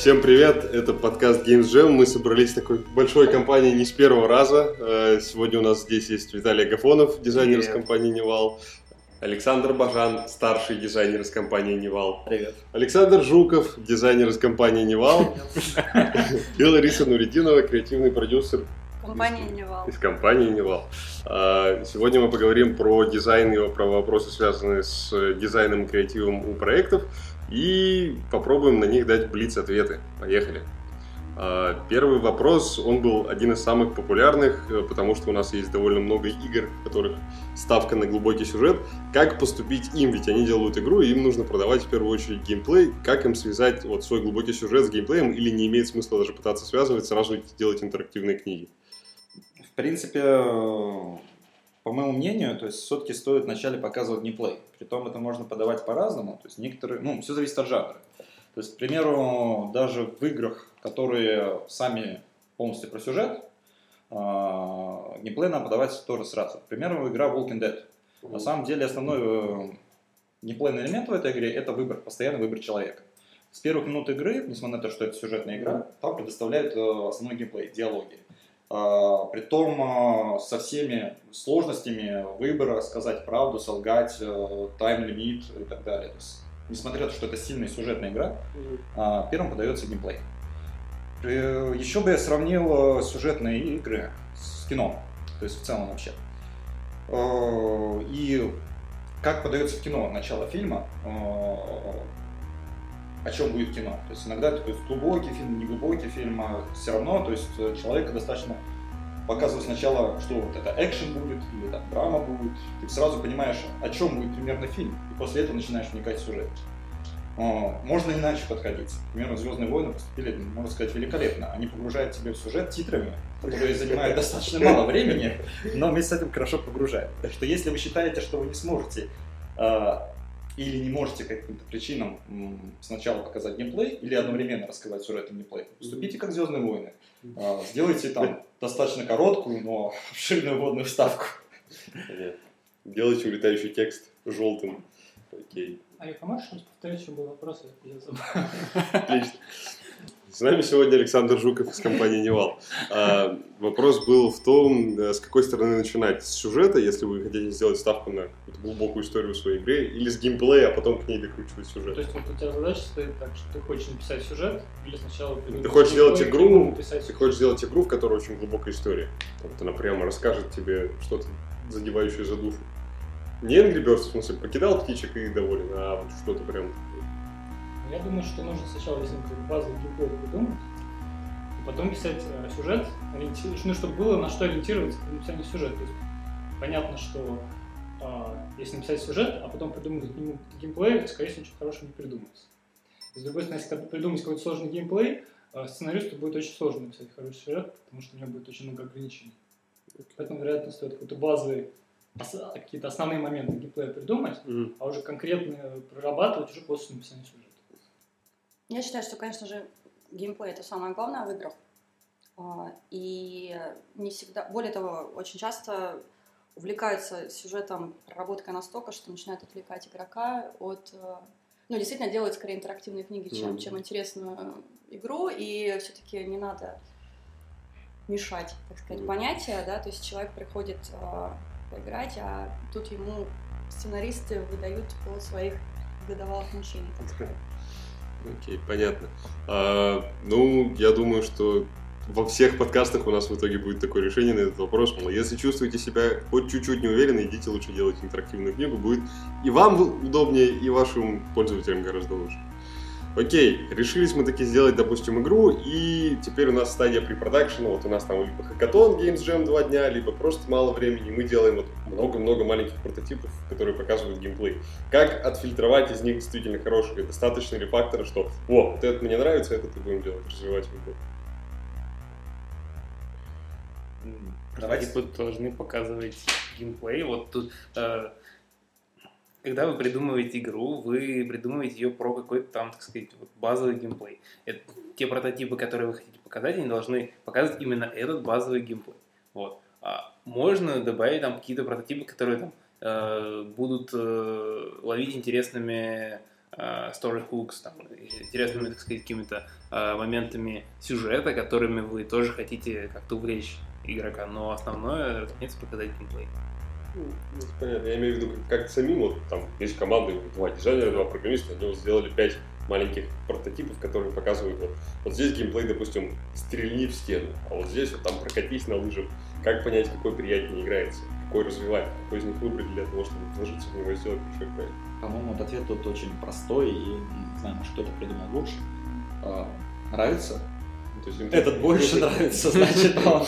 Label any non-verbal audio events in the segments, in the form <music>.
Всем привет, это подкаст Games Jam. Мы собрались в такой большой компании не с первого раза. Э, Сегодня у нас здесь есть Виталий Агафонов, дизайнер из Привет. компании Nival. Александр Бажан, старший дизайнер из компании Nival. Привет. Александр Жуков, дизайнер из компании Nival. <laughs> И Лариса Нуридинова, креативный продюсер Компания Nival. из компании Nival. А, Сегодня мы поговорим про дизайн и про вопросы, связанные с дизайном и креативом у проектов, и попробуем на них дать блиц-ответы. Поехали. А, Первый вопрос, он был один из самых популярных, э, потому что у нас есть довольно много игр, в которых ставка на глубокий сюжет. Как поступить им? Ведь они делают игру, и им нужно продавать в первую очередь геймплей. Как им связать вот свой глубокий сюжет с геймплеем, или не имеет смысла даже пытаться связывать, сразу делать интерактивные книги? В принципе, по моему мнению, то есть все-таки стоит вначале показывать геймплей. Притом это можно подавать по-разному. То есть некоторые, ну, все зависит от жанра. То есть, к примеру, даже в играх, которые сами полностью про сюжет, а, геймплей надо подавать тоже сразу. К примеру, игра Walking Dead. На самом деле основной э, геймплейный элемент в этой игре – это выбор, постоянный выбор человека. С первых минут игры, несмотря на то, что это сюжетная игра, там предоставляют э, основной геймплей, диалоги. А, Притом а, со всеми сложностями выбора, сказать правду, солгать, э, тайм-лимит и так далее. То есть, несмотря на то, что это сильная сюжетная игра, а, первым подается геймплей. Э, Еще бы я сравнил э, сюжетные игры с кино, то есть в целом вообще. Э, И как подается в кино начало фильма, э, о чем будет кино. То есть иногда это то есть, глубокий фильм, не глубокий фильм, а все равно, то есть э, человека достаточно показывать сначала, что вот это экшен будет, или там драма будет, ты сразу понимаешь, о чем будет примерно фильм, и после этого начинаешь вникать в сюжет. Э, Можно иначе подходить. К примеру, «Звездные войны» поступили, можно сказать, великолепно. Они погружают тебя в сюжет титрами, которые занимают достаточно мало времени, но вместе с этим хорошо погружают. Так что если вы считаете, что вы не сможете э, или не можете по каким-то причинам сначала показать геймплей или одновременно рассказать сюжет и геймплей, поступите как «Звездные войны». Э, Сделайте там достаточно короткую, но <laughs> обширную вводную вставку. Делайте улетающий текст желтым. Окей. А можешь раз повторить, что был вопрос? Я забыл. Отлично. С нами сегодня Александр Жуков из компании Nival. А, вопрос был в том, э, с какой стороны начинать. С сюжета, если вы хотите сделать ставку на какую-то глубокую историю в своей игре, или с геймплея, а потом к ней докручивать То сюжет. есть вот у тебя задача стоит так, что ты хочешь написать сюжет, или сначала Ты хочешь сделать игру, ты хочешь сделать игру, в которой очень глубокая история. Вот она прямо расскажет тебе что-то задевающее за душу. Не Angry Birds, в смысле, покидал птичек и доволен, а вот что-то прям... Я думаю, что нужно сначала если базовый геймплей придумать, и потом писать э, сюжет, ну, чтобы было на что ориентироваться при написании сюжета. То есть понятно, что а, если написать сюжет, а потом придумать к нему геймплей, скорее всего, ничего хорошего не придумается. С другой стороны, если придумать какой-то сложный геймплей, а, сценаристу будет очень сложно написать хороший сюжет, потому что у него будет очень много ограничений. Поэтому, вероятно, стоит какой-то базовый, какие-то основные моменты геймплея придумать, Мгм. а уже конкретно прорабатывать уже после написания сюжета. Я считаю, что, конечно же, геймплей это самое главное в играх. А, И не всегда, более того, очень часто увлекаются сюжетом, проработкой настолько, что начинают отвлекать игрока от... э, Ну, действительно, делают скорее интерактивные книги, чем, Мгм. чем интересную игру, и все-таки не надо мешать, так сказать, Мгм. понятия, да, то есть человек приходит э, поиграть, а тут ему сценаристы выдают по своих годовалых мучений, так сказать. Окей, понятно. А, ну, я думаю, что во всех подкастах у нас в итоге будет такое решение на этот вопрос. Мол, если чувствуете себя хоть чуть-чуть неуверенно, идите лучше делать интерактивную книгу. Будет и вам удобнее, и вашим пользователям гораздо лучше. Окей, решились мы таки сделать, допустим, игру, и теперь у нас стадия препродакшена, вот у нас там либо хакатон, Games Jam два дня, либо просто мало времени, мы делаем вот много-много маленьких прототипов, которые показывают геймплей. Как отфильтровать из них действительно хорошие, достаточно ли фактора, что «О, вот это мне нравится, это ты будем делать, развивать в игру». Давайте. Прототипы должны показывать геймплей. Вот тут, э, когда вы придумываете игру, вы придумываете ее про какой-то там, так сказать, базовый геймплей. Это, те прототипы, которые вы хотите показать, они должны показывать именно этот базовый геймплей. Вот. А можно добавить там какие-то прототипы, которые там э, будут э, ловить интересными э, story hooks, там, интересными, так сказать, какими-то э, моментами сюжета, которыми вы тоже хотите как-то увлечь игрока, но основное, разумеется, показать геймплей. Ну, понятно. Я имею в виду, как самим, вот там есть команды, два дизайнера, два программиста, они вот сделали пять маленьких прототипов, которые показывают, вот, вот здесь геймплей, допустим, стрельни в стену, а вот здесь вот там прокатись на лыжах. Как понять, какой приятнее играется, какой развивать, какой из них выбрать для того, чтобы вложиться в него и сделать большой проект? По-моему, вот ответ тут очень простой, и не знаю, может кто-то придумал лучше. А, нравится? Ну, То есть Этот <laughs> больше <laughs> нравится, значит <laughs> он.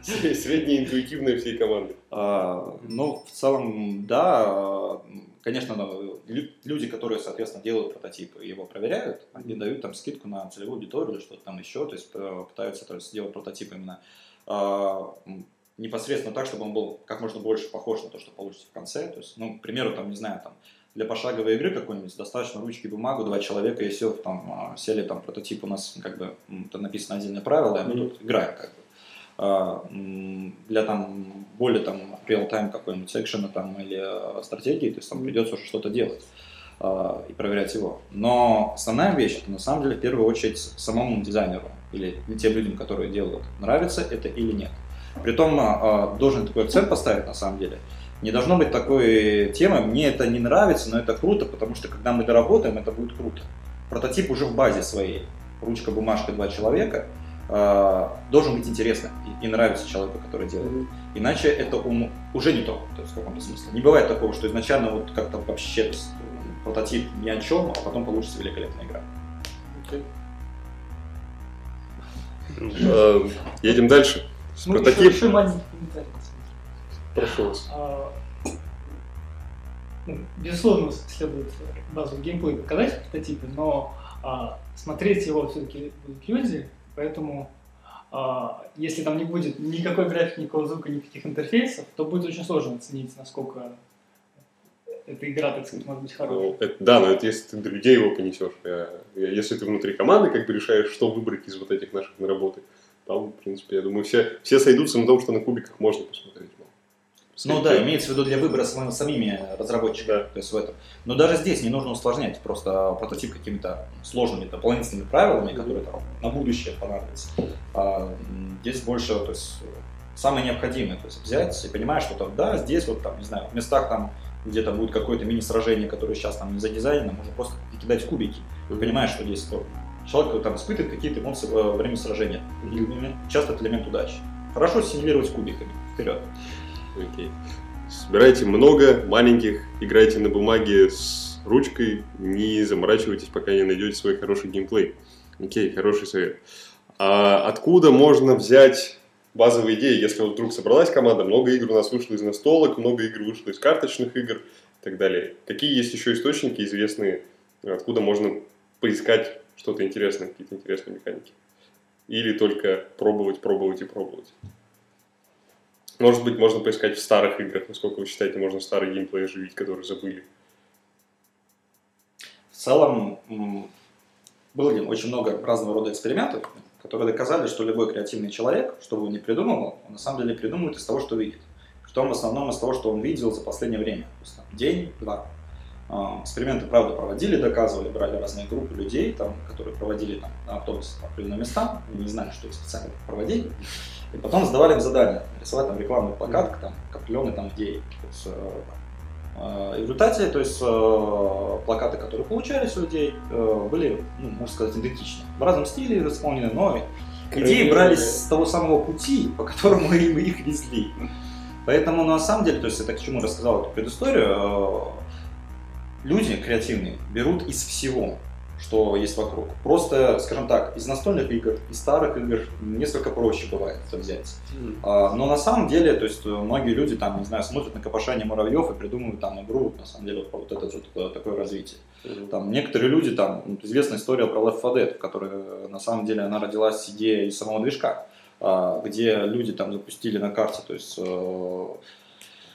<laughs> Средняя интуитивная всей команды. А, Ну, в целом, да, конечно, ну, лю- люди, которые, соответственно, делают прототип и его проверяют, они дают там скидку на целевую аудиторию или что-то там еще, то есть э, пытаются то есть, сделать прототип именно а, непосредственно так, чтобы он был как можно больше похож на то, что получится в конце. То есть, ну, к примеру, там, не знаю, там, для пошаговой игры какой-нибудь достаточно ручки бумагу, два человека, и все, там, а, сели, там, прототип у нас, как бы, там написано отдельное правило, и мы тут играем, как бы. А, для там более там real-time какой-нибудь экшена там или э, стратегии, то есть там придется уже что-то делать а, и проверять его. Но основная вещь, это на самом деле в первую очередь самому дизайнеру или тем людям, которые делают, нравится это или нет. Притом а, должен такой акцент поставить на самом деле. Не должно быть такой темы, мне это не нравится, но это круто, потому что когда мы доработаем, это будет круто. Прототип уже в базе своей, ручка, бумажка, два человека, а, должен быть интересно и, и нравиться человеку, который делает. Иначе это ум- уже не то, то есть в каком-то смысле. Не бывает такого, что изначально вот как-то вообще то есть, м, прототип ни о чем, а потом получится великолепная игра. Э, Едем дальше. С Ну, еще, прототип. еще маленький комментарий. Прошу вас. А, ну, безусловно, следует базовый геймплей показать в прототипе, но а, смотреть его все-таки будут люди, поэтому а, если там не будет никакой графики, никакого звука, никаких интерфейсов, то будет очень сложно оценить, насколько эта игра, так сказать, может быть хорошей. Ну, да, но это если ты до людей его понесешь. Я- я- если ты внутри команды как бы решаешь, что выбрать из вот этих наших наработок, там, в принципе, я думаю, все, все сойдутся на том, что на кубиках можно посмотреть. Ну да, имеется в виду для выбора самими, самими разработчиками, то есть в этом. Но даже здесь не нужно усложнять просто прототип какими-то сложными дополнительными правилами, которые там на будущее понадобятся. А, здесь больше, то есть самое необходимое, то есть взять и понимаешь, что там, да, здесь вот там, не знаю, в местах там где-то будет какое-то мини-сражение, которое сейчас там не задизайнено, можно просто кидать кубики. Ты понимаешь, что здесь то, человек там испытывает какие-то эмоции во время сражения. Часто это элемент удачи. Хорошо симулировать кубиками. Вперед. Окей. Собирайте много маленьких, играйте на бумаге с ручкой, не заморачивайтесь, пока не найдете свой хороший геймплей. Окей, хороший совет. А откуда можно взять базовые идеи, если вот вдруг собралась команда, много игр у нас вышло из настолок, много игр вышло из карточных игр и так далее. Какие есть еще источники известные, откуда можно поискать что-то интересное, какие-то интересные механики? Или только пробовать, пробовать и пробовать? Может быть, можно поискать в старых играх, насколько вы считаете, можно старый геймплей оживить, который забыли. В целом, было очень много разного рода экспериментов, которые доказали, что любой креативный человек, что бы он ни придумывал, он на самом деле придумывает из того, что видит. Притом в основном из того, что он видел за последнее время. День, два. А, Эксперименты, правда, проводили, доказывали, брали разные группы людей, там, которые проводили там, на автобусы по определенным местам, они не знали, что их специально проводили, и потом задавали им задание, рисовать там рекламный плакат, там, к определенной там идее. То есть, э, э, И в результате, то есть э, плакаты, которые получались у людей, э, были, ну, можно сказать, идентичны. В разном стиле исполнены, но идеи брались с того самого пути, по которому <laughs> им их везли. Поэтому на самом деле, то есть это к чему рассказал эту предысторию, люди креативные берут из всего, что есть вокруг. Просто, скажем так, из настольных игр, из старых игр несколько проще бывает это взять. А, Но на самом деле, то есть э, многие люди там, не знаю, смотрят на копошение муравьев и придумывают там игру, на самом деле, вот, вот это вот э, такое развитие. Там некоторые люди, там, вот известная история про Left 4 Dead, в которой э, на самом деле она родилась идея из самого движка, а, где люди там запустили на карте, то есть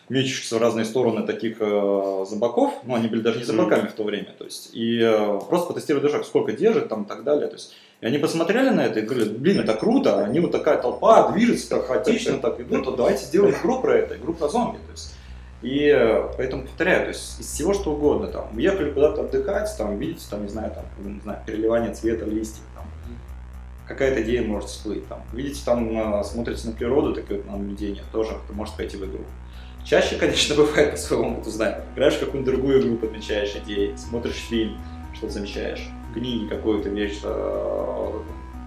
мечущихся в разные стороны таких э, зомбаков, ну они были даже не зомбаками в то время, то есть, и э, просто потестировали движок, сколько держит там и так далее, то есть, и они посмотрели на это и говорили, блин, это круто, они вот такая толпа движется так хаотично, так идут, то давайте сделаем игру про это, игру про зомби, то есть. И э, поэтому повторяю, то есть из всего что угодно, там, уехали куда-то отдыхать, там, видите, там, не знаю, там, не знаю, переливание цвета листьев, там, какая-то идея может всплыть, там, видите, там, э, смотрите на природу, такое вот наблюдение, тоже это может пойти в игру. Чаще, конечно, <laughs> бывает по своему опыту, знаю, играешь в какую-нибудь другую игру, подмечаешь идеи, смотришь фильм, что замечаешь, книги какую-то вещь, э,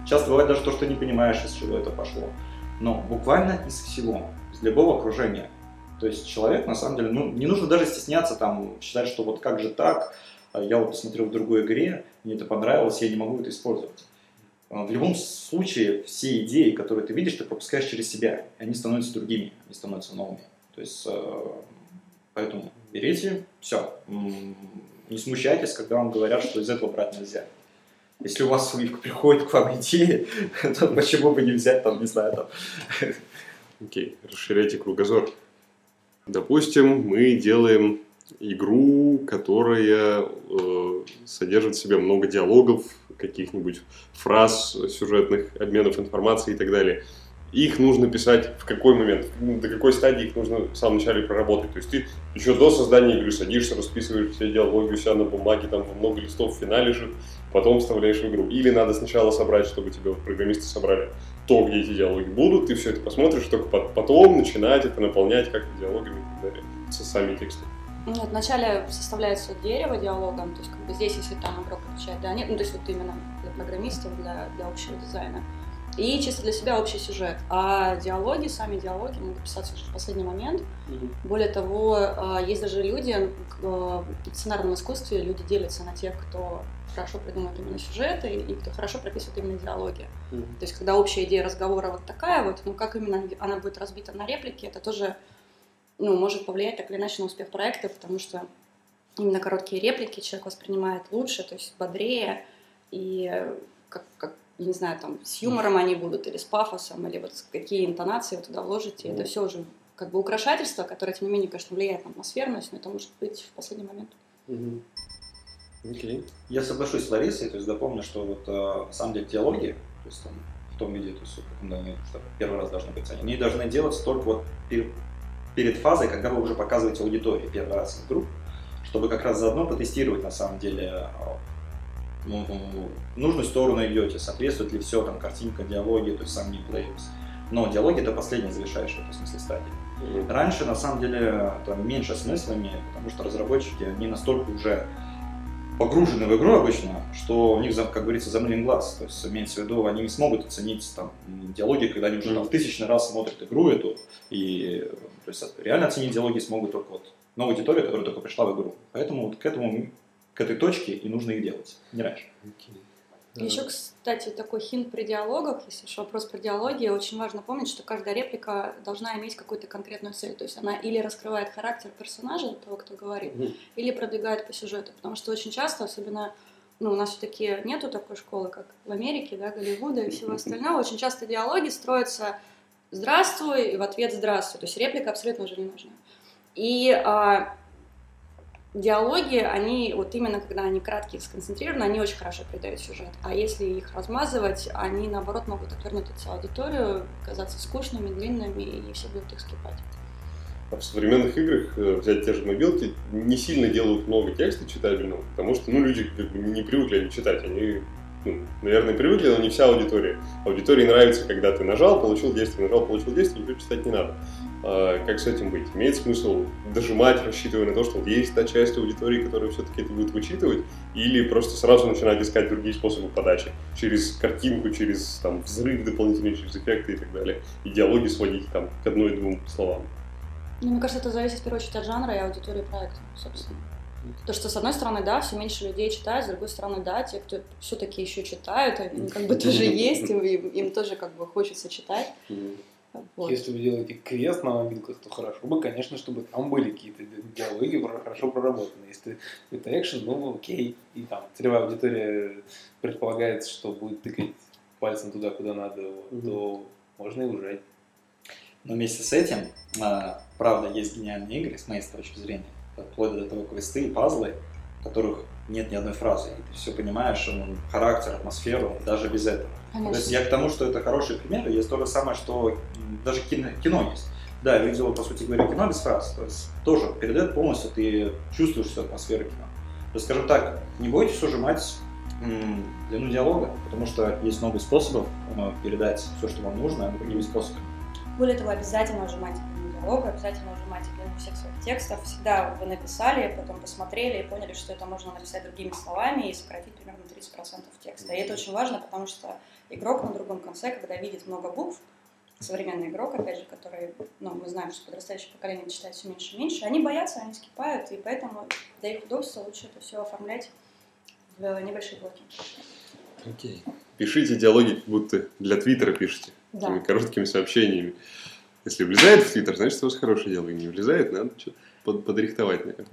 часто бывает даже то, что не понимаешь, из чего это пошло, но буквально из всего, из любого окружения, то есть человек, на самом деле, ну, не нужно даже стесняться, там, считать, что вот как же так, а я вот посмотрел в другой игре, мне это понравилось, я не могу это использовать. А, в любом случае, все идеи, которые ты видишь, ты пропускаешь через себя, они становятся другими, они становятся новыми. То есть, э, поэтому берите, все, не смущайтесь, когда вам говорят, что из этого брать нельзя. Если у вас приходит к вам идея, <laughs> то почему бы не взять, там, не знаю, там. <laughs> Окей, расширяйте кругозор. Допустим, мы делаем игру, которая э, содержит в себе много диалогов, каких-нибудь фраз, сюжетных обменов информацией и так далее. Их нужно писать в какой момент, до какой стадии их нужно в самом начале проработать. То есть ты еще до создания игры садишься, расписываешь все диалоги у себя на бумаге, там много листов лежит, потом вставляешь в игру. Или надо сначала собрать, чтобы вот программисты собрали то, где эти диалоги будут, ты все это посмотришь, только потом начинать это наполнять как-то диалогами и так далее, со сами тексты. Нет, вначале составляется дерево диалогом, то есть как бы здесь, если там игрок отвечает да, нет, ну то есть вот именно для программистов, для, для общего дизайна. И чисто для себя общий сюжет. А диалоги, сами диалоги могут писаться уже в последний момент. Mm-hmm. Более того, а, есть даже люди в сценарном искусстве, люди делятся на тех, кто хорошо придумывает именно сюжеты и кто хорошо прописывает именно диалоги. Mm-hmm. То есть, когда общая идея разговора вот такая вот, ну как именно она будет разбита на реплики, это тоже ну, может повлиять так или иначе на успех проекта, потому что именно короткие реплики человек воспринимает лучше, то есть бодрее, и как, как не знаю, там, с юмором они будут, или с пафосом, или вот какие интонации вы туда вложите, это все уже как бы украшательство, которое, тем не менее, конечно, влияет на атмосферность, но это может быть в последний момент. Mm-hmm. Okay. Я соглашусь с Ларисой, то есть запомню, что вот э, на самом деле диалоги, то есть там, в том виде, то есть они первый раз должны быть, они должны делаться только вот перед, перед фазой, когда вы уже показываете аудитории первый раз игру, чтобы как раз заодно потестировать на самом деле в нужную сторону идете, соответствует ли все, там, картинка, диалоги, то есть сам геймплей. Но диалоги это последняя завершающая, в смысле, стадия. Раньше, на самом деле, там меньше смыслами, потому что разработчики, они настолько уже погружены в игру обычно, что у них, как говорится, замылен глаз. То есть, имеется в виду, они не смогут оценить там, диалоги, когда они уже там, в тысячный раз смотрят игру эту. И то есть, реально оценить диалоги смогут только вот новая аудитория, которая только пришла в игру. Поэтому вот к этому к этой точке и нужно их делать, не раньше. Okay. Еще, кстати, такой хинт при диалогах, если уж вопрос про диалоги, очень важно помнить, что каждая реплика должна иметь какую-то конкретную цель. То есть она или раскрывает характер персонажа, того, кто говорит, mm-hmm. или продвигает по сюжету. Потому что очень часто, особенно ну, у нас все-таки нету такой школы, как в Америке, да, Голливуда и всего остального. Очень часто диалоги строятся «здравствуй» и в ответ «здравствуй». То есть реплика абсолютно уже не нужна. И а, диалоги, они вот именно когда они краткие, сконцентрированы, они очень хорошо передают сюжет. А если их размазывать, они наоборот могут отвернуть от себя аудиторию, казаться скучными, длинными, и все будут их скипать. А в современных играх э, взять те же мобилки не сильно делают много текста читабельного, потому что ну, люди как бы не привыкли они читать, они ну, наверное, привыкли, но не вся аудитория. Аудитории нравится, когда ты нажал, получил действие, нажал, получил действие, ничего читать не надо. А, как с этим быть? Имеет смысл дожимать, рассчитывая на то, что вот есть та часть аудитории, которая все-таки это будет вычитывать, или просто сразу начинать искать другие способы подачи, через картинку, через там, взрыв дополнительный, через эффекты и так далее, и диалоги сводить там к одной-двум словам. Ну, мне кажется, это зависит в первую очередь от жанра и аудитории проекта, собственно. То, что с одной стороны, да, все меньше людей читают, с другой стороны, да, те, кто все-таки еще читают, они как бы тоже <laughs> есть, им, им тоже как бы хочется читать. Вот. Если вы делаете квест на мобилках, то хорошо бы, конечно, чтобы там были какие-то диалоги хорошо проработаны. Если это экшен, ну окей. И там целевая аудитория предполагается, что будет тыкать пальцем туда, куда надо, вот, mm то можно и ужать. Но вместе с этим, а, правда, есть гениальные игры, с моей точки зрения, вплоть до того квесты и пазлы, в которых нет ни одной фразы. И ты все понимаешь, характер, атмосферу, даже без этого. Конечно. То есть я к тому, что это хороший пример, есть то же самое, что даже кино, кино есть. Да, видео, по сути говоря, кино без фраз. То есть тоже передает полностью, ты чувствуешь всю атмосферу кино. То есть, скажем так, не бойтесь ужимать м, длину диалога, потому что есть много способов э, передать все, что вам нужно, другими способами. Более того, обязательно ужимайте длину диалога, обязательно всех своих текстов. Всегда вы написали, потом посмотрели и поняли, что это можно написать другими словами и сократить примерно 30% текста. И это очень важно, потому что игрок на другом конце, когда видит много букв, современный игрок, опять же, который, ну, мы знаем, что подрастающее поколение читает все меньше и меньше, они боятся, они скипают, и поэтому для их удобства лучше это все оформлять в небольшие блоки. Окей. Пишите диалоги, как будто для Твиттера пишете. Да. Такими короткими сообщениями. Если влезает в Твиттер, значит, у вас хороший диалог. Не влезает, надо что-то под- подрихтовать, наверное.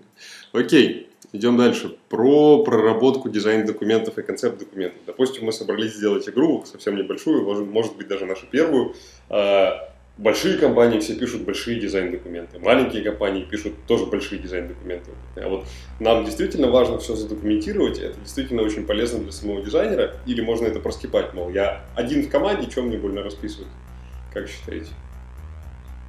Окей, идем дальше. Про проработку дизайн-документов и концепт-документов. Допустим, мы собрались сделать игру, совсем небольшую, может, может быть, даже нашу первую. А, Большие компании все пишут большие дизайн-документы. Маленькие компании пишут тоже большие дизайн-документы. А вот нам действительно важно все задокументировать, это действительно очень полезно для самого дизайнера, или можно это проскипать, мол, я один в команде, чем мне больно расписывать? Как считаете?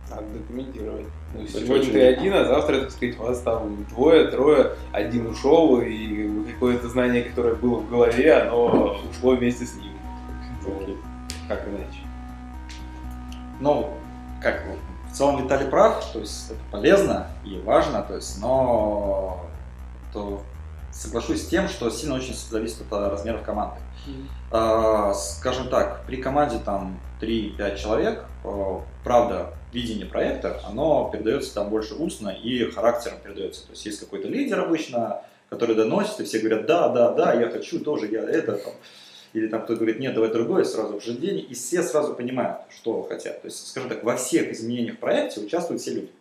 Надо документировать. Ну, сегодня очень- ты один, а завтра, так сказать, вас там двое, трое, один ушел, и какое-то знание, которое было в голове, оно ушло вместе с ним. Ну, Как иначе? Ну, как бы, в целом Виталий прав, то есть это полезно и важно, то есть, но то соглашусь с тем, что сильно очень зависит от размеров команды. А, Скажем так, при команде там 3-5 человек, э, правда, видение проекта, оно передается там больше устно и характером передается. То есть есть какой-то лидер обычно, который доносит, и все говорят, да, да, да, я хочу тоже, я это, там. или там кто говорит, нет, давай другое, сразу обсуждение, и все сразу понимают, что хотят. То есть, скажем так, во всех изменениях в проекте участвуют все люди.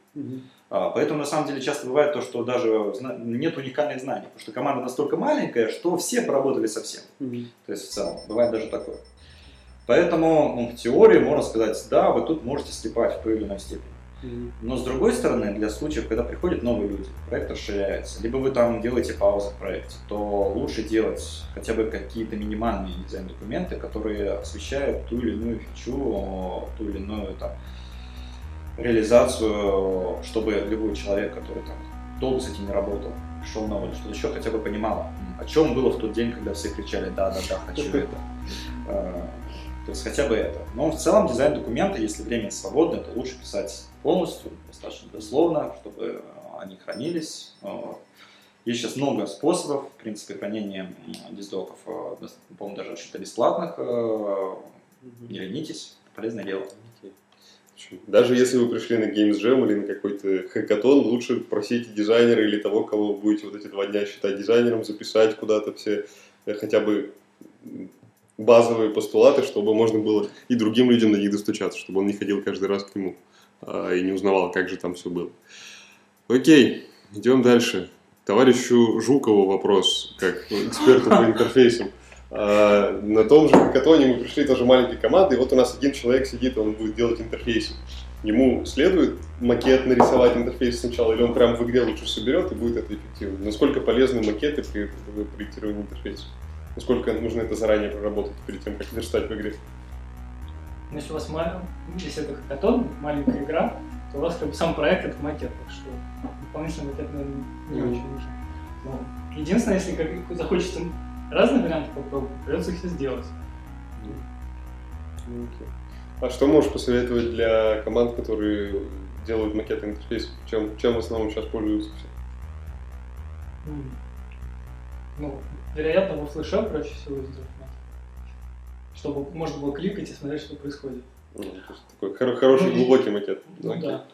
А, Поэтому на самом деле часто бывает то, что даже нет уникальных знаний, потому что команда настолько маленькая, что все поработали со всем. То есть в целом, бывает даже такое. Поэтому ну, в теории можно сказать, да, вы тут можете слепать в той или иной степени. Но с другой стороны, для случаев, когда приходят новые люди, проект расширяется, либо вы там делаете паузу в проекте, то лучше делать хотя бы какие-то минимальные дизайн-документы, которые освещают ту или иную фичу, ту или иную там, реализацию, чтобы любой человек, который там долго с этим не работал, пришел новый что-то еще, хотя бы понимал, о чем было в тот день, когда все кричали «да, да, да, хочу <laughs> это». То есть хотя бы это. Но в целом дизайн документа, если время свободное, то лучше писать полностью, достаточно дословно, чтобы э, они хранились. Э, Есть сейчас много способов, в принципе, хранения диздоков, э, по-моему, даже что-то бесплатных. Не ленитесь, полезное дело. Даже если вы пришли на Games Jam или на какой-то хакатон, лучше просите дизайнера или того, кого вы будете вот эти два дня считать дизайнером, записать куда-то все хотя бы базовые постулаты, чтобы можно было и другим людям на них достучаться, чтобы он не ходил каждый раз к нему а, и не узнавал, как же там все было. Окей, идем дальше. Товарищу Жукову вопрос, как эксперту по интерфейсам. А, На том же хакатоне мы пришли тоже маленькой командой, и вот у нас один человек сидит, он будет делать интерфейс. Ему следует макет нарисовать интерфейс сначала, или он прям в игре лучше соберет и будет это эффективно? Насколько полезны макеты при проектировании интерфейса? Насколько нужно это заранее проработать перед тем, как верстать в игре? Но если у вас ма- если это хакатон, маленькая игра, то у вас как бы сам проект это макет, так что дополнительный макет, наверное, не очень нужен. Но единственное, если как захочется разные варианты попробовать, придется их все сделать. А что можешь посоветовать для команд, которые делают макеты интерфейсов? Чем, чем в основном сейчас пользуются все? Ну, вероятно, во флеше проще всего сделать. Чтобы можно было кликать и смотреть, что происходит. Ну, то есть такой хор- хороший, Ну, глубокий макет. Ну Окей. да.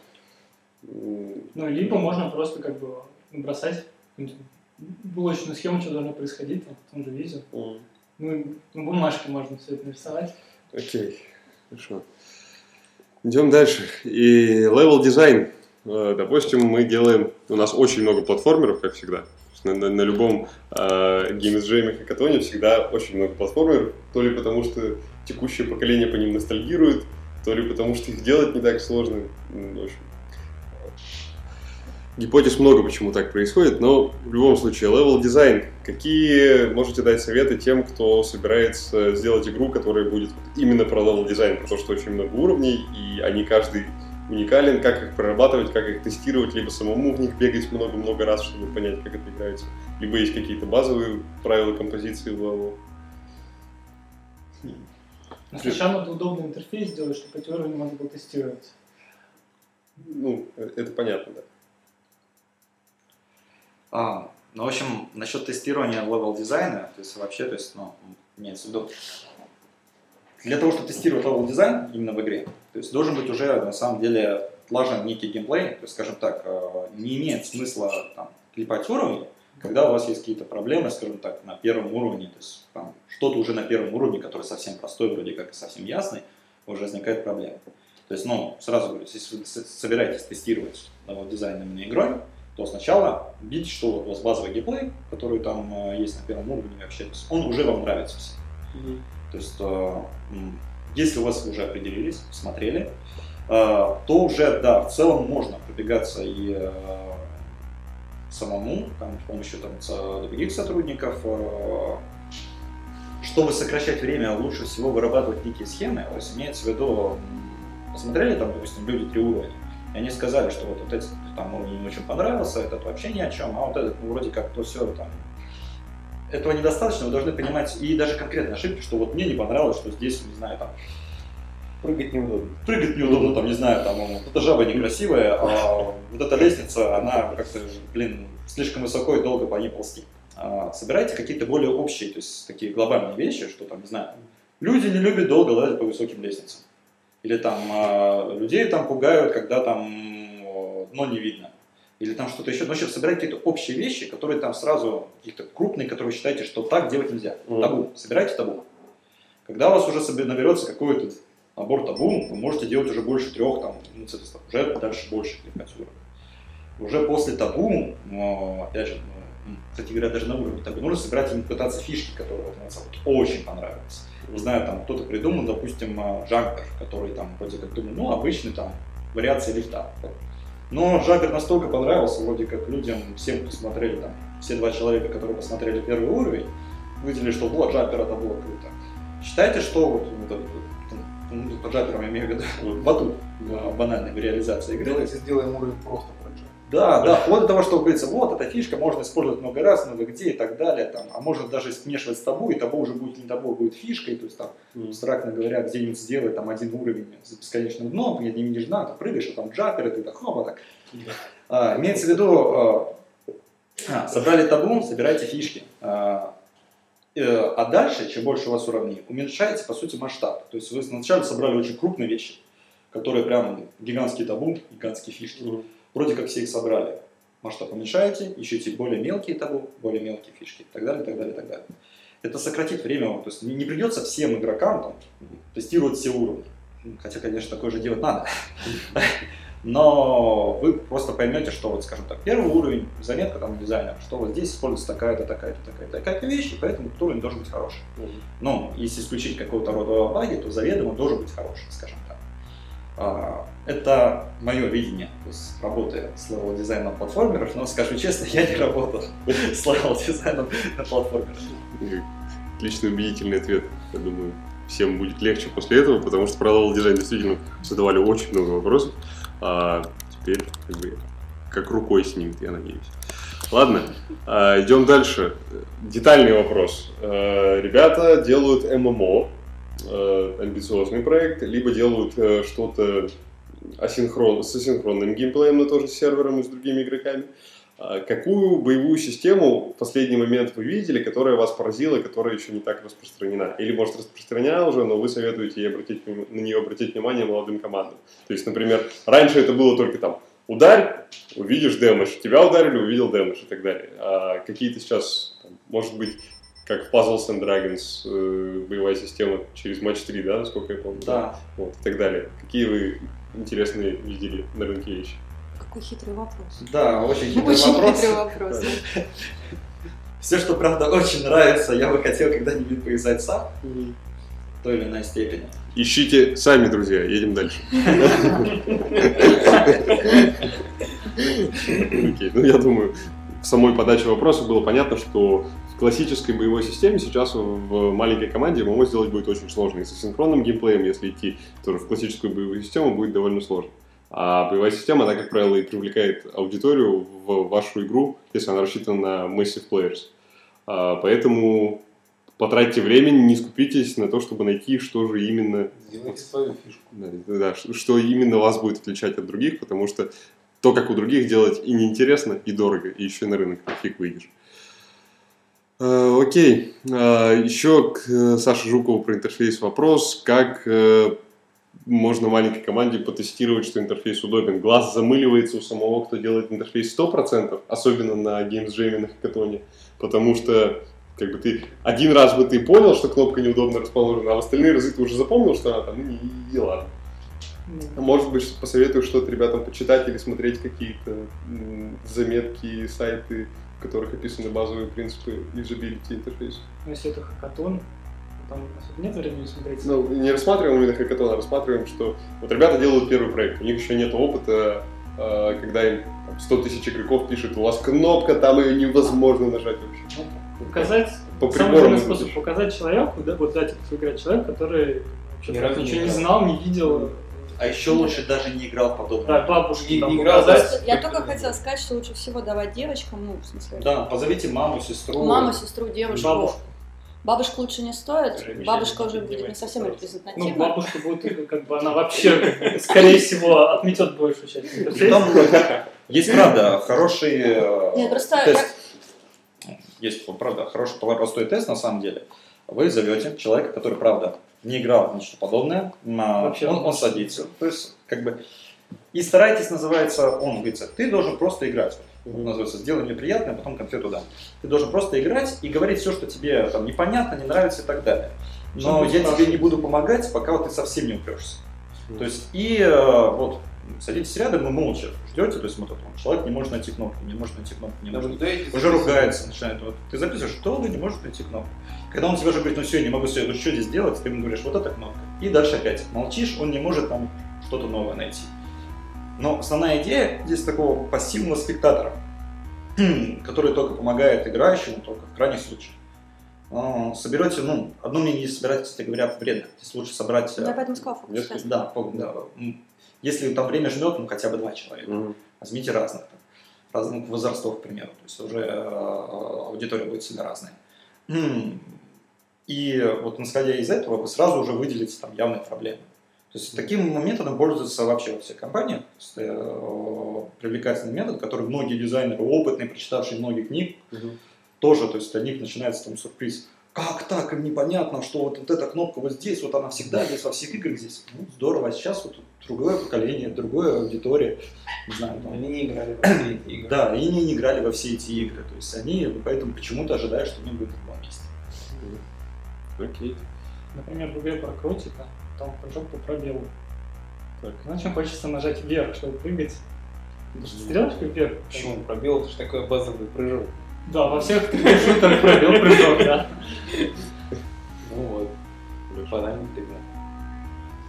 Ну, либо можно просто как бы какую-нибудь блочную схему, что должно происходить, там, в том же видео. м. Ну, на бумажке можно все это нарисовать. Окей, хорошо. Идем дальше. И level design. Э, Допустим, мы делаем, у нас очень много платформеров, как всегда. На, на- на любом э, Games Jam и Хакатоне всегда очень много платформеров, то ли потому, что текущее поколение по ним ностальгирует, то ли потому, что их делать не так сложно. М, В общем, гипотез много, почему так происходит, но в любом случае, level design. Какие можете дать советы тем, кто собирается сделать игру, которая будет именно про level design, про то, что очень много уровней, и они каждый уникален, как их прорабатывать, как их тестировать, либо самому в них бегать много-много раз, чтобы понять, как это играется. Либо есть какие-то базовые правила композиции в level. Но сначала надо удобный интерфейс сделать, чтобы эти уровни можно было тестировать. Ну, э, это понятно, да. А, ну, в общем, насчет тестирования level дизайна, то есть вообще, то есть, ну, имеется в виду, для того, чтобы тестировать level design именно в игре, то есть должен быть уже на самом деле отлажен некий геймплей, то есть, скажем так, э, не имеет смысла там, клепать уровни, когда у вас есть какие-то проблемы, скажем так, на первом уровне, то есть там, что-то уже на первом уровне, который совсем простой, вроде как и совсем ясный, уже возникает проблема. То есть, ну, сразу говорю, если вы собираетесь тестировать level дизайн именно игрой, то сначала видите, что вот у вас базовый геймплей, который там э, есть на первом уровне вообще, он уже вам нравится всем. То есть, э, если у вас уже определились, смотрели, э, то уже, да, в целом можно пробегаться и э, самому, там, с помощью там, других сотрудников, чтобы сокращать время, лучше всего вырабатывать некие схемы. То есть имеется в виду, посмотрели там, допустим, люди три уровня, и они сказали, что вот, вот этот там уровень не очень понравился, этот вообще ни о чем, а вот этот ну, вроде как то все там этого недостаточно, вы должны понимать и даже конкретные ошибки, что вот мне не понравилось, что здесь, не знаю, там, Прыгать неудобно. Прыгать неудобно, там, не знаю, там, эта жаба некрасивая, а вот эта лестница, она как-то, блин, слишком высоко и долго по ней ползти. А, собирайте какие-то более общие, то есть такие глобальные вещи, что там, не знаю, люди не любят долго лазить по высоким лестницам. Или там а, людей там пугают, когда там дно не видно или там что-то еще. Но сейчас собирать какие-то общие вещи, которые там сразу какие-то крупные, которые вы считаете, что так делать нельзя. Mm. Табу. Собирайте табу. Когда у вас уже наберется какой-то набор табу, вы можете делать уже больше трех, там, ну, уже дальше больше кликатюрок. Уже после табу, но, опять же, кстати говоря, даже на уровне табу, нужно собирать и пытаться фишки, которые вот, вот, очень понравились. Не знаю, там кто-то придумал, допустим, а, джампер, который там вроде как думаю, ну, обычный там вариация лифта. Но Жагер настолько понравился, вроде как людям, всем, кто смотрели там, все два человека, которые посмотрели первый уровень, выделили, что вот, Джаппер это было круто. Считайте, что вот, вот, ну, по Джапперам я имею в виду, <laughs> батут банальной в реализации игры. Давайте сделаем уровень просто да, да, вплоть до того, что говорится, вот, эта фишка можно использовать много раз, много где и так далее, там, а можно даже смешивать с табу, и табу уже будет не табу, а будет фишкой, то есть там, абстрактно говоря, где-нибудь сделать там один уровень с бесконечным дном, где не видишь дна, ты прыгаешь, а там джапперы, ты так хоба так. А, имеется в виду, а, а, собрали табу, собирайте фишки. А, э, а дальше, чем больше у вас уровней, уменьшаете, по сути, масштаб. То есть вы сначала собрали очень крупные вещи, которые прям гигантский табу, гигантские фишки. Mm-hmm Вроде как все их собрали. Масштаб уменьшаете, ищите более мелкие табу, более мелкие фишки и так далее, и так далее, и так далее. Это сократит время, то есть не придется всем игрокам там, тестировать все уровни. Хотя, конечно, такое же делать надо. <laughs> Но вы просто поймете, что вот, скажем так, первый уровень, заметка там дизайнера, что вот здесь используется такая-то, такая-то, такая-то, такая-то вещь, и поэтому этот уровень должен быть хороший. Но если исключить какого-то рода баги, то заведомо должен быть хороший, скажем так. А, это мое видение то есть, работы с level дизайном платформеров, но скажу честно, я не работал <laughs> с level дизайном на платформерах. Отличный убедительный ответ, я думаю. Всем будет легче после этого, потому что про level design действительно задавали очень много вопросов, а теперь как, бы, как рукой снимет, я надеюсь. Ладно, а, идем дальше. Детальный вопрос. А, ребята делают ММО, э, амбициозный проект, либо делают э, что-то асинхрон, с асинхронным геймплеем, но тоже сервером и с другими игроками. А какую боевую систему в последний момент вы видели, которая вас поразила, которая еще не так распространена? Или, может, распространена уже, но вы советуете ей обратить, на нее обратить внимание молодым командам? То есть, например, раньше это было только там ударь, увидишь дэмэдж, тебя ударили, увидел дэмэдж и так далее. А какие-то сейчас, может быть, как в Puzzles and Dragons э, боевая система через матч 3, да, насколько я помню? Да. Вот, и так далее. Какие вы интересные видели на рынке вещи? Какой хитрый вопрос. Да, очень хитрый очень вопрос. хитрый вопрос. Все, что правда очень нравится, я бы хотел когда-нибудь повязать сам в той или иной степени. Ищите сами, друзья, едем дальше. <laughs> Окей, ну я думаю, в самой подаче вопроса было понятно, что классической боевой системе сейчас в маленькой команде ММО сделать будет очень сложно. И со синхронным геймплеем, если идти тоже в классическую боевую систему, будет довольно сложно. А боевая система, она, как правило, и привлекает аудиторию в вашу игру, если она рассчитана на massive players. А, поэтому потратьте время, не скупитесь на то, чтобы найти, что же именно Сделайте свою фишку. да, да, что именно вас будет отличать от других, потому что то, как у других делать и неинтересно, и дорого, и еще на рынок на фиг выйдешь. Э, Окей, Э, еще к э, Саше Жукову про интерфейс вопрос. Как можно маленькой команде потестировать, что интерфейс удобен? Глаз замыливается у самого, кто делает интерфейс 100%, особенно на Games Jam на хакатоне, потому что как бы ты один раз бы ты понял, что кнопка неудобно расположена, а в остальные разы ты уже запомнил, что она там, и, и ладно. Может быть, посоветую что-то ребятам почитать или смотреть какие-то заметки, сайты, в которых описаны базовые принципы юзабилити интерфейса. ну, если это хакатон, там особо нет времени смотреть. Ну, не рассматриваем именно хакатон, а рассматриваем, что вот ребята делают первый проект, у них еще нет опыта, э, когда им там, 100 тысяч игроков пишет, у вас кнопка, там ее невозможно нажать вообще. Ну, показать, По самый это способ показать человеку, да, вот дать играть человек, который вообще Ни разу ничего не знал, не видел. А еще лучше даже не играл в подобное. Да, бабушке Не- там не играл, показать. Я только хотела сказать, что лучше всего давать девочкам, ну, в смысле, Да, позовите маму, сестру. маму, сестру, девушку. Бабушку. Бабушку лучше не стоит, Женщине бабушка уже будет не совсем сразу. Ну, репрезентативна. бабушка будет, как бы, она вообще, скорее всего, отметет большую часть. Притом, есть, правда, хороший э, Нет, просто тест. Есть, правда, хороший простой тест на самом деле. Вы зовете человека, который, правда, не играл в ничто подобное, на- Вообще он, он садится. То есть, как бы, и старайтесь, называется, он говорится, ты должен просто играть. Называется, сделай мне приятное, потом конфету дам. Ты должен просто играть и говорить все, что тебе там непонятно, не нравится и так далее. Но я тебе не буду помогать, пока вот ты совсем не упрешься. То есть, и э, вот, садитесь рядом, и молча ждете, то есть, вот это, вот, человек не может найти кнопку, не может найти кнопку, не может уже ругается, начинает. Вот, ты записываешь, долго не может найти кнопку. Когда он тебе уже говорит, ну все, я не могу все, ну что здесь делать, ты ему говоришь, вот эта кнопка. И дальше опять молчишь, он не может там что-то новое найти. Но основная идея здесь такого пассивного спектатора, <clears throat> который только помогает играющему, только в крайних случаях. А, Соберете, ну, одно мнение собирать, кстати говоря, вредно. Здесь лучше собрать... Я поэтому сказала фокус. Да, да. Если там время жмет, ну хотя бы два человека. Мгм. Возьмите разных, там, разных возрастов, к примеру. То есть уже э, аудитория будет сильно разная. И вот исходя из этого, вы сразу уже выделите там явные проблемы. То есть таким методом пользуются вообще во всех компаниях. То есть, э, привлекательный метод, который многие дизайнеры, опытные, прочитавшие много книг, Мгм. тоже, то есть для них начинается там сюрприз. Как так, им непонятно, что вот, вот эта кнопка вот здесь, вот она всегда здесь, во всех играх здесь. Ну, здорово, а сейчас вот другое поколение, другая аудитория. Не знаю, там, Они не играли в все эти игры. да, и не, не играли во все эти игры. То есть они поэтому почему-то ожидают, что у них будет месте. Окей. Например, в игре про кротика, там прыжок по пробелу. Так. Очень хочется нажать вверх, чтобы прыгать. Потому что стрелочкой вверх. Почему? Пробел, это же такой базовый прыжок. Да, во всех 3D-шутерах пробел прыжок, да. <laughs> Ну вот, параметры,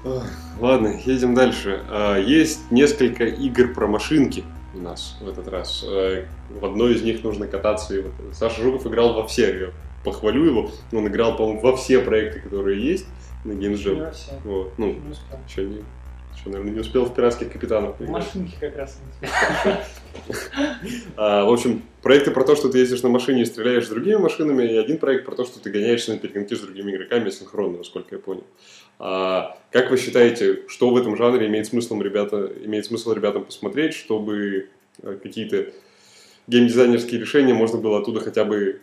да. Ладно, едем дальше. А, Есть несколько игр про машинки у нас в этот раз. Э, В одной из них нужно кататься. И вот Саша Жуков играл во все. Похвалю его. Он играл, по-моему, во все проекты, которые есть на все. Вот. Ну, Не успел. еще не, еще, наверное, не успел в пиратских капитанов. Поиграть. машинке как раз не успел. <laughs> А, в общем, проекты про то, что ты ездишь на машине и стреляешь с другими машинами, и один проект про то, что ты гоняешься на перегонки с другими игроками синхронно, насколько я понял. А, как вы считаете, что в этом жанре имеет смысл, ребята, имеет смысл ребятам посмотреть, чтобы э, какие-то геймдизайнерские решения можно было оттуда хотя бы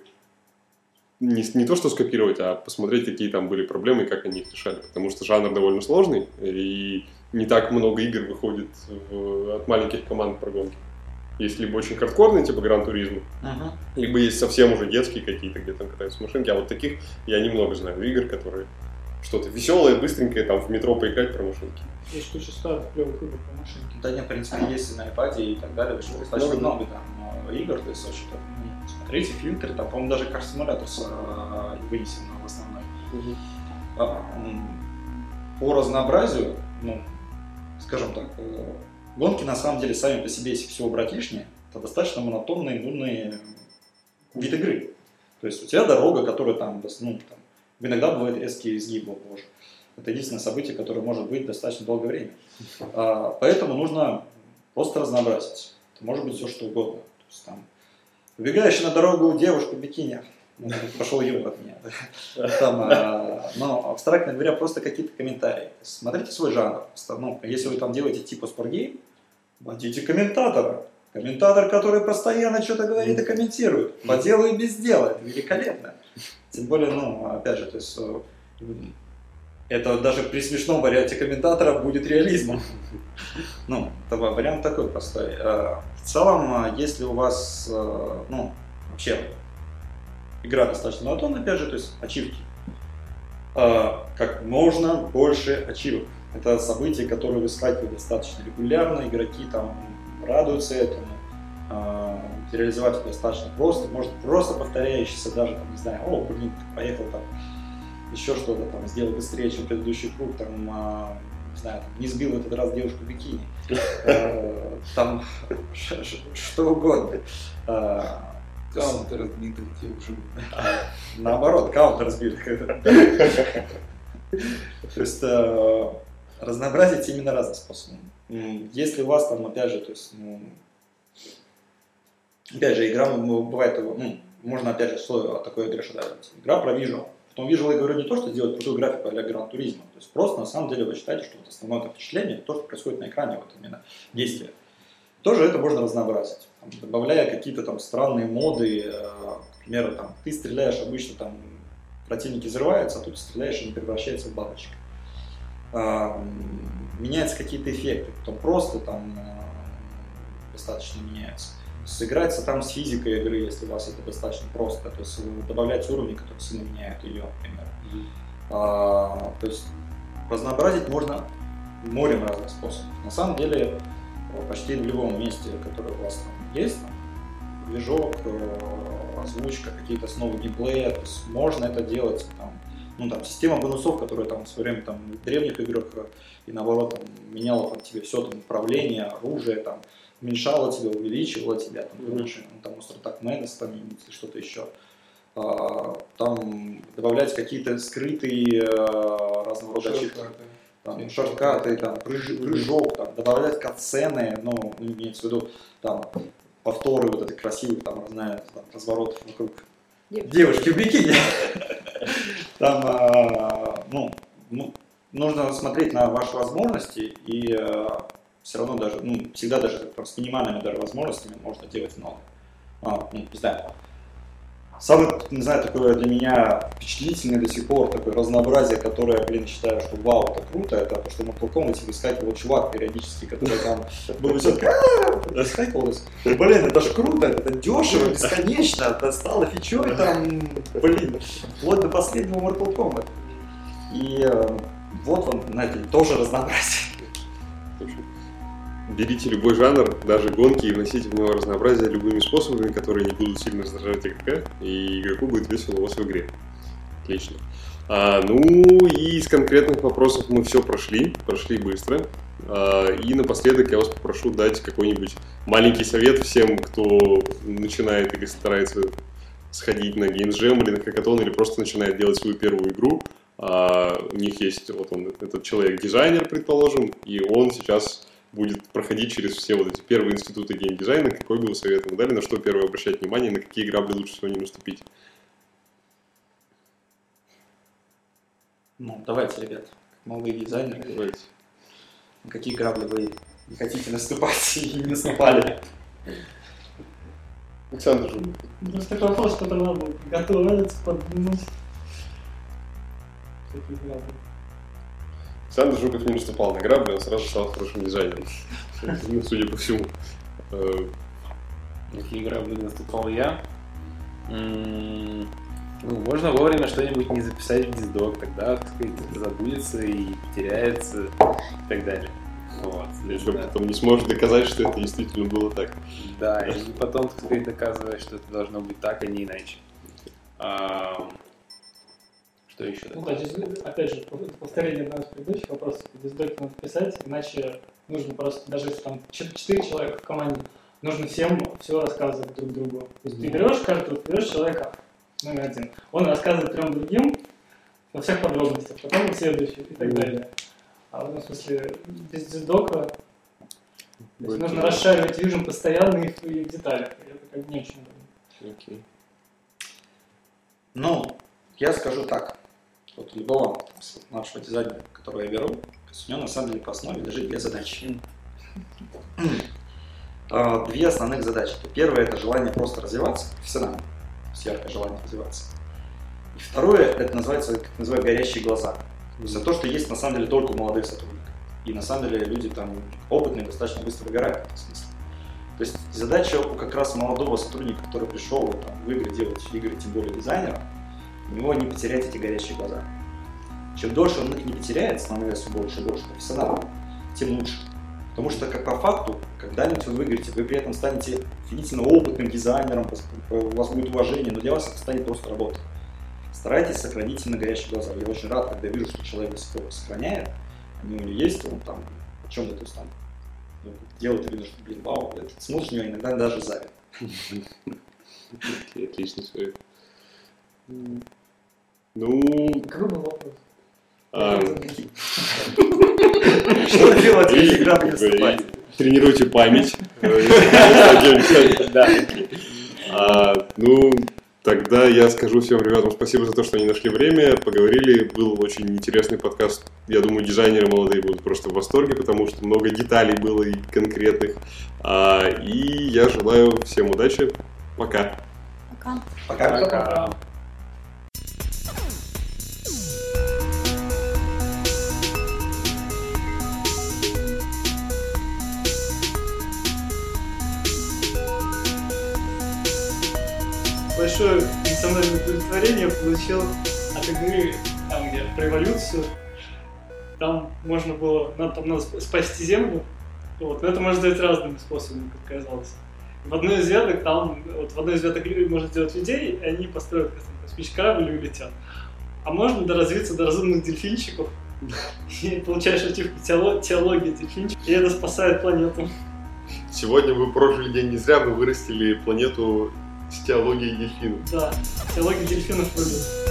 не, не то что скопировать, а посмотреть, какие там были проблемы и как они их решали. Потому что жанр довольно сложный, и не так много игр выходит в- от маленьких команд про гонки. Есть либо очень хардкорные, типа Гран Туризма, либо есть совсем уже детские какие-то, где там катаются машинки. А вот таких я немного знаю игр, которые что-то веселое, быстренькое, там в метро поиграть про машинки. Есть куча старых клевых игр по машинке. Да нет, в принципе, есть и на iPad и так далее. что достаточно много там э, игр, то есть очень так, ну, смотрите фильтры, там, по-моему, даже Car Simulator с, э, вынесен в основной. А, м, По разнообразию, ну, скажем так, э, гонки на самом деле сами по себе, если все убрать лишнее, это достаточно монотонный, нудный вид игры. То есть у тебя дорога, которая там, ну, там иногда бывает резкие изгибы, боже. Это единственное событие, которое может быть достаточно долгое время. А, поэтому нужно просто разнообразить. Это может быть все что угодно. То есть, там, убегающая на дорогу девушка в бикини. Ну, Пошел его от меня. Там, а, но абстрактно говоря, просто какие-то комментарии. Смотрите свой жанр. Ну, если вы там делаете типа спортгейм, вводите комментатора. Комментатор, который постоянно что-то говорит и комментирует. По делу и без дела. Это великолепно. Тем более, ну, опять же, то есть э, это даже при смешном варианте комментатора будет реализмом. Ну, вариант такой простой. Э, В целом, если у вас, э, ну, вообще, игра достаточно монотонная, опять же, то есть ачивки, как можно больше ачивок. Это события, которые выскакивают достаточно регулярно, игроки там радуются этому. Э, Реализовать это достаточно просто, может просто повторяющийся даже, там, не знаю, о, блин, поехал там еще что-то там сделал быстрее, чем предыдущий круг, там, а, не знаю, там, не сбил в этот раз девушку в бикини, Э, <laughs> там что угодно. Каунтер разбитых девушек. <laughs> Наоборот, каунтер сбили. <laughs> То есть разнообразить именно разным способом. Если у вас там, опять же, то есть, ну, опять же, игра ну, бывает, ну, можно опять же слово о такой что давать. Игра про визуал. Потом визуал я говорю не то, что делать крутую графику а Гран Туризма. То есть просто на самом деле вы считаете, что вот основное впечатление, то, что происходит на экране, вот именно действие. Тоже это можно разнообразить, там, добавляя какие-то там странные моды, э, к примеру, там, ты стреляешь обычно, там, противники взрываются, а тут стреляешь и не превращается в бабочек. М, меняются какие-то эффекты, потом просто там э, достаточно меняются. Сыграться там с физикой игры, если у вас это достаточно просто, то есть добавлять уровни, которые сильно меняют ее, например. А, то есть разнообразить можно морем разных способов. На самом деле э, почти в любом месте, которое у вас там есть, там, движок, э, озвучка, какие-то основы геймплея, то есть можно это делать там, ну, там, система бонусов, которая там в свое время там, в древних играх э, и наоборот там, меняла там, тебе все, там, управление, оружие, там, уменьшала тебя, увеличивала тебя, там, короче, ну, там, Attack Madness, там, или что-то еще. А, там добавлять какие-то скрытые э, разного рода ачивки там, шорткаты, там, прыж- прыжок, там, добавлять катсцены, ну, имеется в виду, там, повторы вот этой красивой, там, знаю, там, разворот вокруг Девушки. девушки в бикини. Там, а, ну, ну, нужно смотреть на ваши возможности и все равно даже, ну, всегда даже с минимальными даже возможностями можно делать много. А, ну, не знаю, Самое, не знаю, такое для меня впечатлительное до сих пор такое разнообразие, которое, блин, считаю, что вау, это круто, это то, что на Mortal Kombat выскакивал чувак периодически, который там то есть, блин, это ж круто, это дешево, бесконечно, это стало фичой там, блин, вплоть до последнего Mortal Kombat. И э, вот вам, знаете, тоже разнообразие. Берите любой жанр, даже гонки, и вносите в него разнообразие любыми способами, которые не будут сильно раздражать игрока, и игроку будет весело у вас в игре. Отлично. А, ну и из конкретных вопросов мы все прошли, прошли быстро. А, и напоследок я вас попрошу дать какой-нибудь маленький совет всем, кто начинает или старается сходить на геймджем или на хакатон, или просто начинает делать свою первую игру. А, у них есть вот он, этот человек-дизайнер, предположим, и он сейчас будет проходить через все вот эти первые институты геймдизайна, какой бы вы совет ему дали, на что первое обращать внимание, на какие грабли лучше всего не наступить? Ну, давайте, ребят, молодые дизайнеры, Давайте. на какие грабли вы не хотите наступать <laughs> и не наступали. Александр Жуков. Просто такой вопрос, который надо готовиться, подумать. Какие грабли? Александр Жуков не наступал на грабли, он сразу стал хорошим дизайнером. Ну, судя по всему. Э, Какие грабли наступал я? Ну, можно вовремя что-нибудь не записать в диздок, тогда, так сказать, забудется и потеряется и так далее. Вот. Еще Да. потом не сможешь доказать, что это действительно было так. Да, и потом, так сказать, доказываешь, что это должно быть так, а не иначе. А, Что еще? Ну да, опять же, повторение одного из предыдущих вопросов. Диздоки надо писать, иначе нужно просто, даже если там 4 человека в команде, нужно всем все рассказывать друг другу. То есть ты берешь каждого, ты берешь человека номер один, он рассказывает трем другим, во всех подробностях, потом следующий и так далее. А в этом смысле без дока то есть Будет нужно расшаривать Vision постоянно и в, и в деталях. И это как не очень. Окей. Ну, я скажу так. Вот любого нашего дизайнера, которого я беру, у него на самом деле по основе лежит две задачи. А, Две основных задачи. Первое это желание просто развиваться профессионально, яркое желание развиваться. И второе это называется, как называют, горящие глаза. Это то, что есть на самом деле только у молодых сотрудников. И на самом деле люди там опытные достаточно быстро выгорают в смысле. То есть задача как раз молодого сотрудника, который пришел там, в игры делать игры, тем более дизайнера, у него не потерять эти горящие глаза. Чем дольше он их не потеряет, становясь все больше и больше профессионалом, тем лучше. Потому что, как по факту, когда-нибудь вы выиграете, вы при этом станете офигительно опытным дизайнером, у вас будет уважение, но для вас это станет просто работа. Старайтесь сохранить именно горящие глаза. Я очень рад, когда вижу, что человек сохраняет, они у него есть, он там о чем-то то есть, там ну, делает, видно, что, блин, вау, смотришь на него, иногда даже. Окей, отличный совет. Ну, вопрос? а, <laughs> Что делать, если игра будет вступать? тренируйте память. <laughs> Да. А, Ну, тогда я скажу всем ребятам спасибо за то, что они нашли время, поговорили. Был очень интересный подкаст. Я думаю, дизайнеры молодые будут просто в восторге, потому что много деталей было и конкретных. А, И я желаю всем удачи. Пока. Пока. Пока. Пока. Большое эмоциональное удовлетворение получил от игры, там где про эволюцию. Там можно было, надо, там надо сп- спасти Землю. Вот, но это можно сделать разными способами, как казалось. В одной из веток там, вот в одной из веток можно сделать людей, и они построят космический корабль и улетят. А можно доразвиться до разумных дельфинчиков, и получаешь ачивку теоло- теология дельфинчиков, и это спасает планету. Сегодня вы прожили день не зря, мы вырастили планету с теологией дельфинов. Да, теология дельфинов выбил.